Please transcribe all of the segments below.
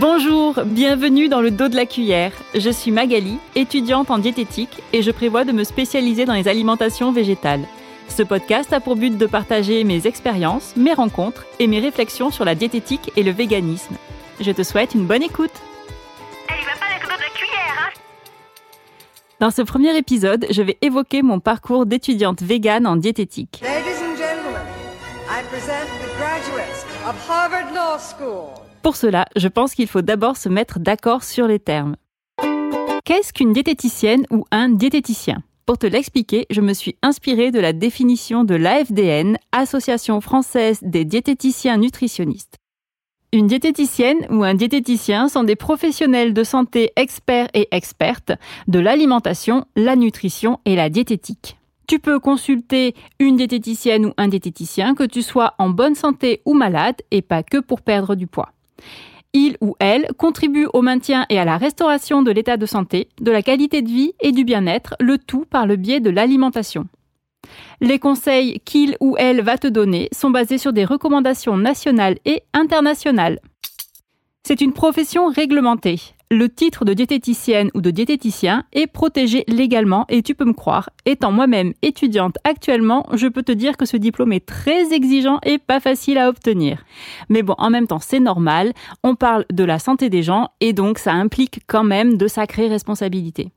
Bonjour, bienvenue dans le dos de la cuillère. Je suis Magali, étudiante en diététique et je prévois de me spécialiser dans les alimentations végétales. Ce podcast a pour but de partager mes expériences, mes rencontres et mes réflexions sur la diététique et le véganisme. Je te souhaite une bonne écoute. Dans ce premier épisode, je vais évoquer mon parcours d'étudiante végane en diététique. Pour cela, je pense qu'il faut d'abord se mettre d'accord sur les termes. Qu'est-ce qu'une diététicienne ou un diététicien? Pour te l'expliquer, je me suis inspirée de la définition de l'AFDN, Association française des diététiciens nutritionnistes. Une diététicienne ou un diététicien sont des professionnels de santé experts et expertes de l'alimentation, la nutrition et la diététique. Tu peux consulter une diététicienne ou un diététicien que tu sois en bonne santé ou malade et pas que pour perdre du poids. Il ou elle contribue au maintien et à la restauration de l'état de santé, de la qualité de vie et du bien-être, le tout par le biais de l'alimentation. Les conseils qu'il ou elle va te donner sont basés sur des recommandations nationales et internationales. C'est une profession réglementée. Le titre de diététicienne ou de diététicien est protégé légalement et tu peux me croire, étant moi-même étudiante actuellement, je peux te dire que ce diplôme est très exigeant et pas facile à obtenir. Mais bon, en même temps, c'est normal, on parle de la santé des gens et donc ça implique quand même de sacrées responsabilités.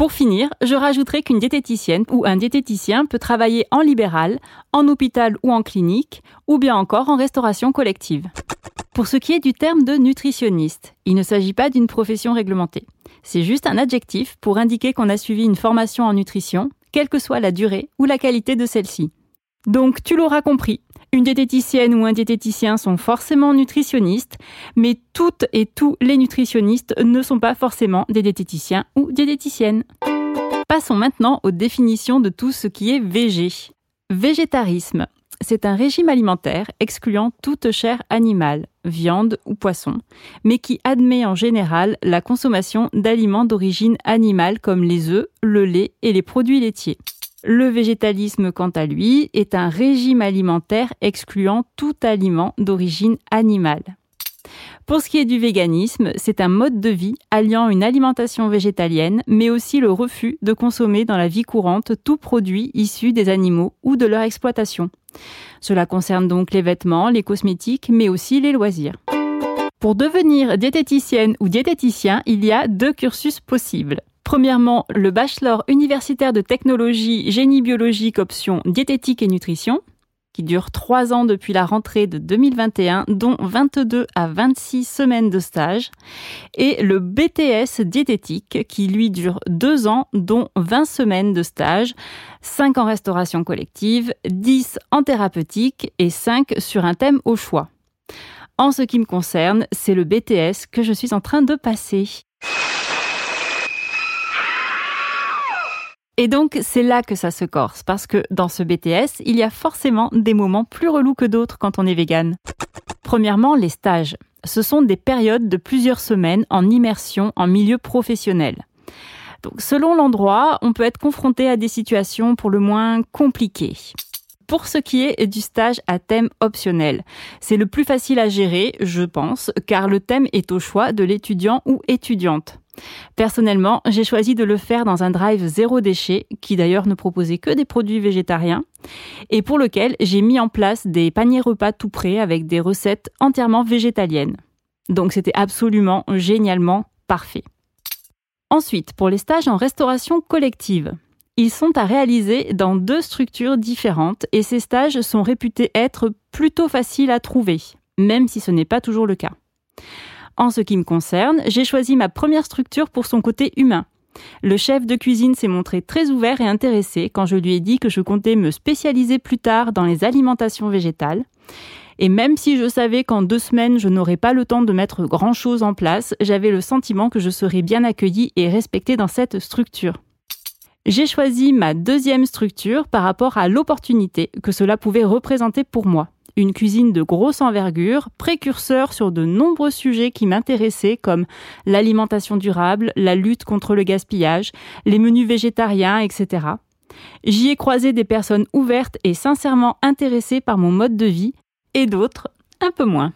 Pour finir, je rajouterai qu'une diététicienne ou un diététicien peut travailler en libéral, en hôpital ou en clinique, ou bien encore en restauration collective. Pour ce qui est du terme de nutritionniste, il ne s'agit pas d'une profession réglementée. C'est juste un adjectif pour indiquer qu'on a suivi une formation en nutrition, quelle que soit la durée ou la qualité de celle-ci. Donc tu l'auras compris, une diététicienne ou un diététicien sont forcément nutritionnistes, mais toutes et tous les nutritionnistes ne sont pas forcément des diététiciens ou diététiciennes. Passons maintenant aux définitions de tout ce qui est végé. Végétarisme, c'est un régime alimentaire excluant toute chair animale, viande ou poisson, mais qui admet en général la consommation d'aliments d'origine animale comme les œufs, le lait et les produits laitiers. Le végétalisme, quant à lui, est un régime alimentaire excluant tout aliment d'origine animale. Pour ce qui est du véganisme, c'est un mode de vie alliant une alimentation végétalienne, mais aussi le refus de consommer dans la vie courante tout produit issu des animaux ou de leur exploitation. Cela concerne donc les vêtements, les cosmétiques, mais aussi les loisirs. Pour devenir diététicienne ou diététicien, il y a deux cursus possibles. Premièrement, le bachelor universitaire de technologie génie biologique option diététique et nutrition, qui dure trois ans depuis la rentrée de 2021, dont 22 à 26 semaines de stage, et le BTS diététique, qui lui dure deux ans, dont 20 semaines de stage, 5 en restauration collective, 10 en thérapeutique et 5 sur un thème au choix. En ce qui me concerne, c'est le BTS que je suis en train de passer. Et donc, c'est là que ça se corse, parce que dans ce BTS, il y a forcément des moments plus relous que d'autres quand on est vegan. Premièrement, les stages. Ce sont des périodes de plusieurs semaines en immersion en milieu professionnel. Donc, selon l'endroit, on peut être confronté à des situations pour le moins compliquées pour ce qui est du stage à thème optionnel. C'est le plus facile à gérer, je pense, car le thème est au choix de l'étudiant ou étudiante. Personnellement, j'ai choisi de le faire dans un drive zéro déchet, qui d'ailleurs ne proposait que des produits végétariens, et pour lequel j'ai mis en place des paniers repas tout prêts avec des recettes entièrement végétaliennes. Donc c'était absolument génialement parfait. Ensuite, pour les stages en restauration collective, ils sont à réaliser dans deux structures différentes et ces stages sont réputés être plutôt faciles à trouver, même si ce n'est pas toujours le cas. En ce qui me concerne, j'ai choisi ma première structure pour son côté humain. Le chef de cuisine s'est montré très ouvert et intéressé quand je lui ai dit que je comptais me spécialiser plus tard dans les alimentations végétales. Et même si je savais qu'en deux semaines, je n'aurais pas le temps de mettre grand-chose en place, j'avais le sentiment que je serais bien accueillie et respectée dans cette structure. J'ai choisi ma deuxième structure par rapport à l'opportunité que cela pouvait représenter pour moi une cuisine de grosse envergure, précurseur sur de nombreux sujets qui m'intéressaient comme l'alimentation durable, la lutte contre le gaspillage, les menus végétariens, etc. J'y ai croisé des personnes ouvertes et sincèrement intéressées par mon mode de vie, et d'autres un peu moins.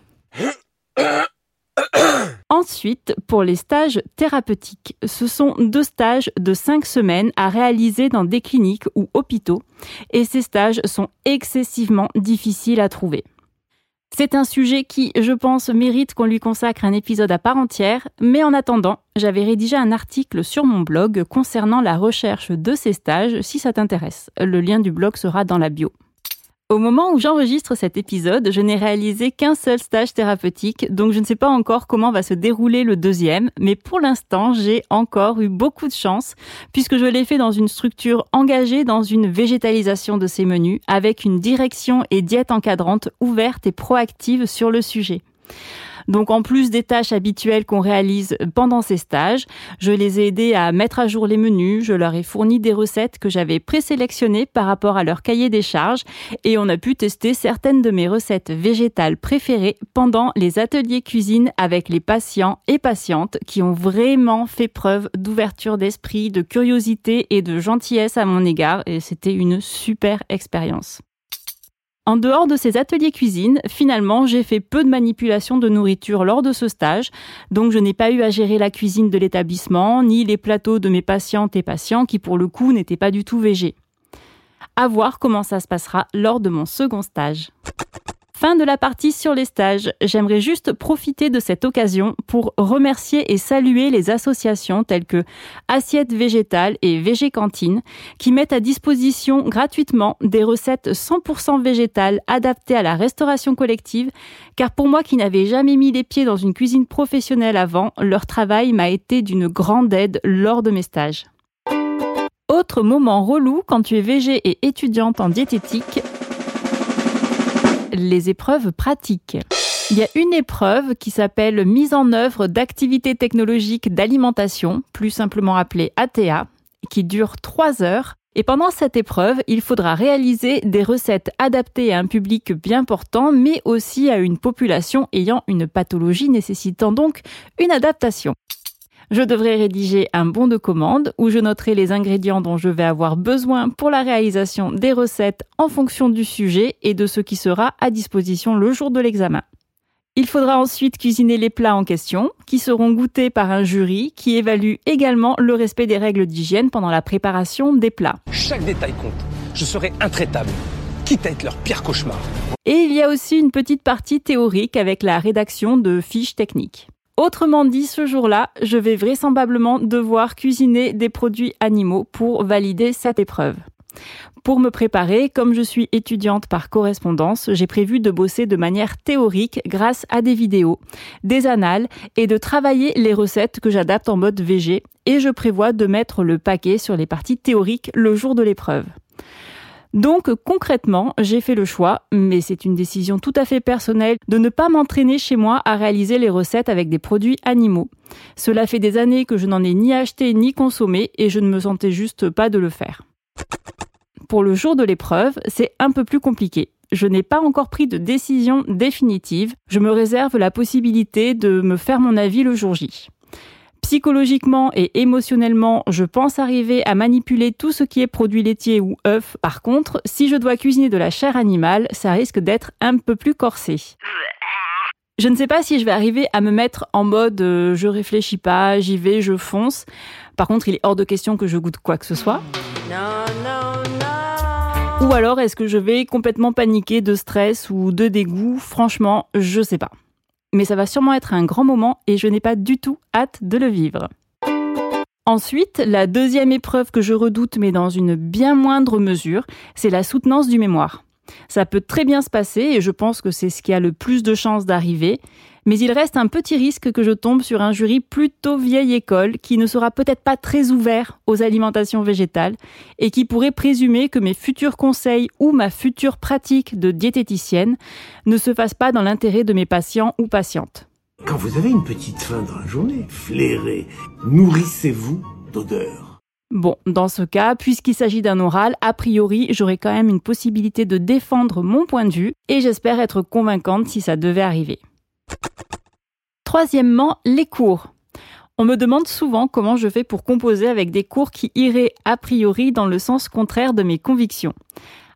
Ensuite, pour les stages thérapeutiques, ce sont deux stages de cinq semaines à réaliser dans des cliniques ou hôpitaux, et ces stages sont excessivement difficiles à trouver. C'est un sujet qui, je pense, mérite qu'on lui consacre un épisode à part entière, mais en attendant, j'avais rédigé un article sur mon blog concernant la recherche de ces stages si ça t'intéresse. Le lien du blog sera dans la bio. Au moment où j'enregistre cet épisode, je n'ai réalisé qu'un seul stage thérapeutique, donc je ne sais pas encore comment va se dérouler le deuxième, mais pour l'instant, j'ai encore eu beaucoup de chance, puisque je l'ai fait dans une structure engagée dans une végétalisation de ces menus, avec une direction et diète encadrante ouverte et proactive sur le sujet. Donc en plus des tâches habituelles qu'on réalise pendant ces stages, je les ai aidés à mettre à jour les menus, je leur ai fourni des recettes que j'avais présélectionnées par rapport à leur cahier des charges et on a pu tester certaines de mes recettes végétales préférées pendant les ateliers cuisine avec les patients et patientes qui ont vraiment fait preuve d'ouverture d'esprit, de curiosité et de gentillesse à mon égard et c'était une super expérience. En dehors de ces ateliers cuisine, finalement, j'ai fait peu de manipulation de nourriture lors de ce stage, donc je n'ai pas eu à gérer la cuisine de l'établissement, ni les plateaux de mes patientes et patients qui, pour le coup, n'étaient pas du tout végés. À voir comment ça se passera lors de mon second stage. Fin de la partie sur les stages. J'aimerais juste profiter de cette occasion pour remercier et saluer les associations telles que Assiette Végétale et Végé Cantine qui mettent à disposition gratuitement des recettes 100% végétales adaptées à la restauration collective car pour moi qui n'avais jamais mis les pieds dans une cuisine professionnelle avant, leur travail m'a été d'une grande aide lors de mes stages. Autre moment relou quand tu es végé et étudiante en diététique, les épreuves pratiques. Il y a une épreuve qui s'appelle mise en œuvre d'activités technologiques d'alimentation, plus simplement appelée ATA, qui dure trois heures. Et pendant cette épreuve, il faudra réaliser des recettes adaptées à un public bien portant, mais aussi à une population ayant une pathologie nécessitant donc une adaptation. Je devrais rédiger un bon de commande où je noterai les ingrédients dont je vais avoir besoin pour la réalisation des recettes en fonction du sujet et de ce qui sera à disposition le jour de l'examen. Il faudra ensuite cuisiner les plats en question, qui seront goûtés par un jury qui évalue également le respect des règles d'hygiène pendant la préparation des plats. Chaque détail compte. Je serai intraitable, quitte à être leur pire cauchemar. Et il y a aussi une petite partie théorique avec la rédaction de fiches techniques. Autrement dit, ce jour-là, je vais vraisemblablement devoir cuisiner des produits animaux pour valider cette épreuve. Pour me préparer, comme je suis étudiante par correspondance, j'ai prévu de bosser de manière théorique grâce à des vidéos, des annales et de travailler les recettes que j'adapte en mode VG et je prévois de mettre le paquet sur les parties théoriques le jour de l'épreuve. Donc concrètement, j'ai fait le choix, mais c'est une décision tout à fait personnelle, de ne pas m'entraîner chez moi à réaliser les recettes avec des produits animaux. Cela fait des années que je n'en ai ni acheté ni consommé et je ne me sentais juste pas de le faire. Pour le jour de l'épreuve, c'est un peu plus compliqué. Je n'ai pas encore pris de décision définitive. Je me réserve la possibilité de me faire mon avis le jour J. Psychologiquement et émotionnellement, je pense arriver à manipuler tout ce qui est produit laitier ou œufs. Par contre, si je dois cuisiner de la chair animale, ça risque d'être un peu plus corsé. Je ne sais pas si je vais arriver à me mettre en mode euh, je réfléchis pas, j'y vais, je fonce. Par contre, il est hors de question que je goûte quoi que ce soit. Ou alors est-ce que je vais complètement paniquer de stress ou de dégoût? Franchement, je sais pas mais ça va sûrement être un grand moment et je n'ai pas du tout hâte de le vivre. Ensuite, la deuxième épreuve que je redoute, mais dans une bien moindre mesure, c'est la soutenance du mémoire. Ça peut très bien se passer et je pense que c'est ce qui a le plus de chances d'arriver, mais il reste un petit risque que je tombe sur un jury plutôt vieille école qui ne sera peut-être pas très ouvert aux alimentations végétales et qui pourrait présumer que mes futurs conseils ou ma future pratique de diététicienne ne se fassent pas dans l'intérêt de mes patients ou patientes. Quand vous avez une petite faim dans la journée, flairez, nourrissez-vous d'odeur. Bon, dans ce cas, puisqu'il s'agit d'un oral, a priori, j'aurai quand même une possibilité de défendre mon point de vue et j'espère être convaincante si ça devait arriver. Troisièmement, les cours. On me demande souvent comment je fais pour composer avec des cours qui iraient a priori dans le sens contraire de mes convictions.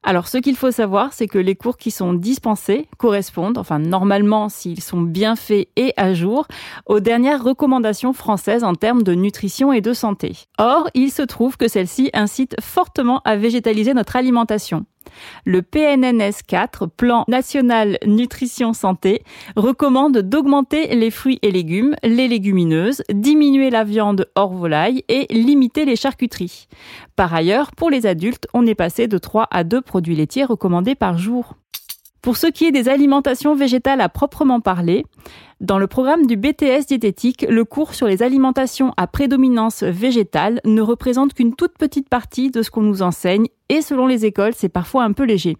Alors ce qu'il faut savoir, c'est que les cours qui sont dispensés correspondent, enfin normalement s'ils sont bien faits et à jour, aux dernières recommandations françaises en termes de nutrition et de santé. Or, il se trouve que celles-ci incitent fortement à végétaliser notre alimentation. Le PNNS 4, Plan National Nutrition Santé, recommande d'augmenter les fruits et légumes, les légumineuses, diminuer la viande hors volaille et limiter les charcuteries. Par ailleurs, pour les adultes, on est passé de 3 à 2 produits laitiers recommandés par jour. Pour ce qui est des alimentations végétales à proprement parler, dans le programme du BTS diététique, le cours sur les alimentations à prédominance végétale ne représente qu'une toute petite partie de ce qu'on nous enseigne et selon les écoles, c'est parfois un peu léger.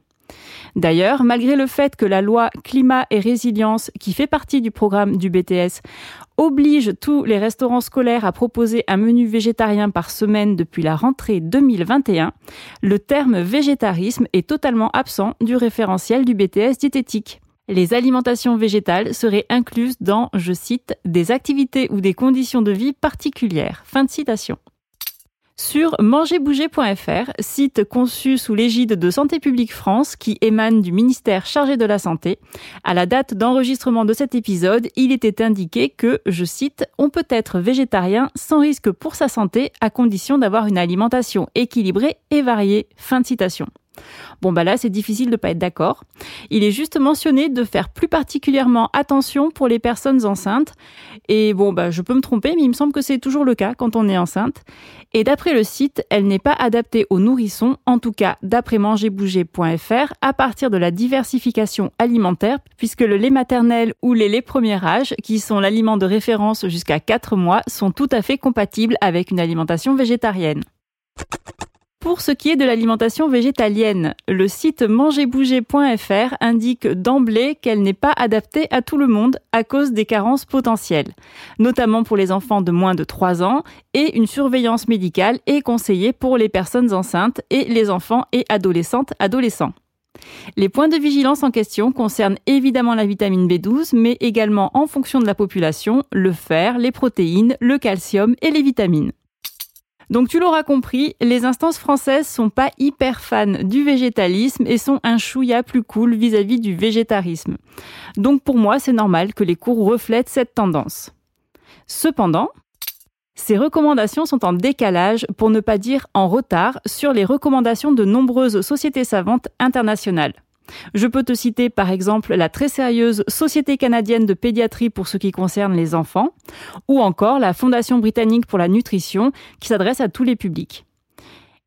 D'ailleurs, malgré le fait que la loi climat et résilience, qui fait partie du programme du BTS, oblige tous les restaurants scolaires à proposer un menu végétarien par semaine depuis la rentrée 2021, le terme végétarisme est totalement absent du référentiel du BTS diététique. Les alimentations végétales seraient incluses dans, je cite, des activités ou des conditions de vie particulières. Fin de citation. Sur mangerbouger.fr, site conçu sous l'égide de Santé publique France qui émane du ministère chargé de la Santé, à la date d'enregistrement de cet épisode, il était indiqué que, je cite, on peut être végétarien sans risque pour sa santé à condition d'avoir une alimentation équilibrée et variée. Fin de citation. Bon bah là c'est difficile de pas être d'accord. Il est juste mentionné de faire plus particulièrement attention pour les personnes enceintes. Et bon bah je peux me tromper mais il me semble que c'est toujours le cas quand on est enceinte. Et d'après le site, elle n'est pas adaptée aux nourrissons, en tout cas d'après mangerbouger.fr, à partir de la diversification alimentaire, puisque le lait maternel ou les laits premier âge, qui sont l'aliment de référence jusqu'à 4 mois, sont tout à fait compatibles avec une alimentation végétarienne. Pour ce qui est de l'alimentation végétalienne, le site mangerbouger.fr indique d'emblée qu'elle n'est pas adaptée à tout le monde à cause des carences potentielles, notamment pour les enfants de moins de 3 ans, et une surveillance médicale est conseillée pour les personnes enceintes et les enfants et adolescentes adolescents. Les points de vigilance en question concernent évidemment la vitamine B12, mais également en fonction de la population, le fer, les protéines, le calcium et les vitamines. Donc tu l'auras compris, les instances françaises sont pas hyper fans du végétalisme et sont un chouïa plus cool vis-à-vis du végétarisme. Donc pour moi, c'est normal que les cours reflètent cette tendance. Cependant, ces recommandations sont en décalage, pour ne pas dire en retard, sur les recommandations de nombreuses sociétés savantes internationales. Je peux te citer par exemple la très sérieuse Société canadienne de pédiatrie pour ce qui concerne les enfants, ou encore la Fondation britannique pour la nutrition qui s'adresse à tous les publics.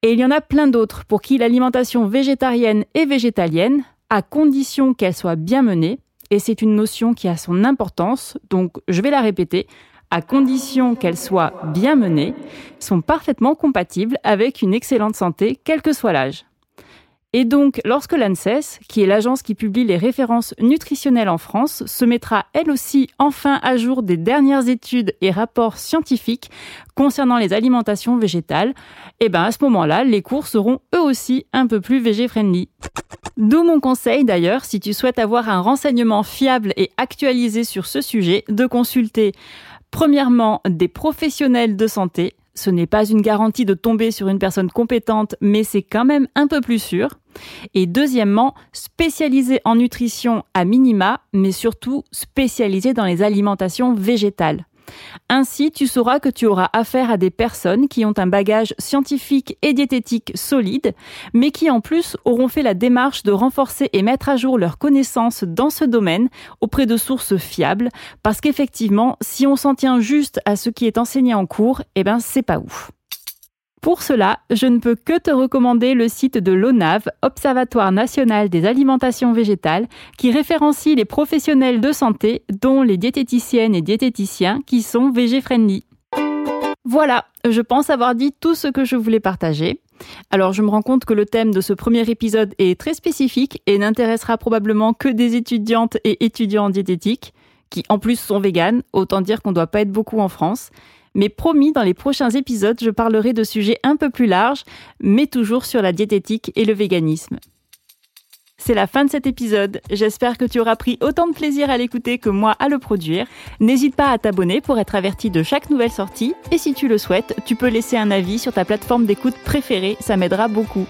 Et il y en a plein d'autres pour qui l'alimentation végétarienne et végétalienne, à condition qu'elle soit bien menée, et c'est une notion qui a son importance, donc je vais la répéter, à condition qu'elle soit bien menée, sont parfaitement compatibles avec une excellente santé, quel que soit l'âge. Et donc, lorsque l'ANSES, qui est l'agence qui publie les références nutritionnelles en France, se mettra elle aussi enfin à jour des dernières études et rapports scientifiques concernant les alimentations végétales, et eh ben à ce moment-là, les cours seront eux aussi un peu plus végé-friendly. D'où mon conseil d'ailleurs, si tu souhaites avoir un renseignement fiable et actualisé sur ce sujet, de consulter premièrement des professionnels de santé, ce n'est pas une garantie de tomber sur une personne compétente, mais c'est quand même un peu plus sûr. Et deuxièmement, spécialisé en nutrition à minima, mais surtout spécialisé dans les alimentations végétales. Ainsi, tu sauras que tu auras affaire à des personnes qui ont un bagage scientifique et diététique solide, mais qui en plus auront fait la démarche de renforcer et mettre à jour leurs connaissances dans ce domaine auprès de sources fiables, parce qu'effectivement, si on s'en tient juste à ce qui est enseigné en cours, eh ben c'est pas ouf. Pour cela, je ne peux que te recommander le site de l'ONAV, Observatoire national des alimentations végétales, qui référencie les professionnels de santé, dont les diététiciennes et diététiciens, qui sont végé-friendly. Voilà, je pense avoir dit tout ce que je voulais partager. Alors je me rends compte que le thème de ce premier épisode est très spécifique et n'intéressera probablement que des étudiantes et étudiants en diététique, qui en plus sont véganes, autant dire qu'on ne doit pas être beaucoup en France. Mais promis, dans les prochains épisodes, je parlerai de sujets un peu plus larges, mais toujours sur la diététique et le véganisme. C'est la fin de cet épisode. J'espère que tu auras pris autant de plaisir à l'écouter que moi à le produire. N'hésite pas à t'abonner pour être averti de chaque nouvelle sortie. Et si tu le souhaites, tu peux laisser un avis sur ta plateforme d'écoute préférée, ça m'aidera beaucoup.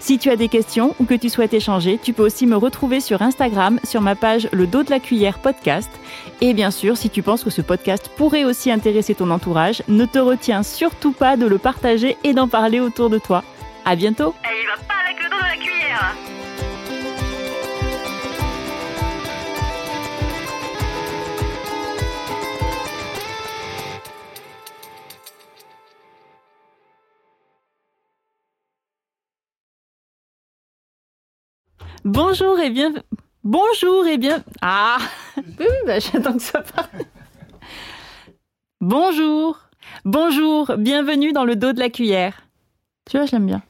Si tu as des questions ou que tu souhaites échanger, tu peux aussi me retrouver sur Instagram sur ma page Le dos de la cuillère podcast. Et bien sûr, si tu penses que ce podcast pourrait aussi intéresser ton entourage, ne te retiens surtout pas de le partager et d'en parler autour de toi. À bientôt! Et il va pas la cuillère Bonjour et bien. Bonjour et bien. Ah Oui, oui, bah, j'attends que ça parte. Bonjour Bonjour, bienvenue dans le dos de la cuillère. Tu vois, je l'aime bien.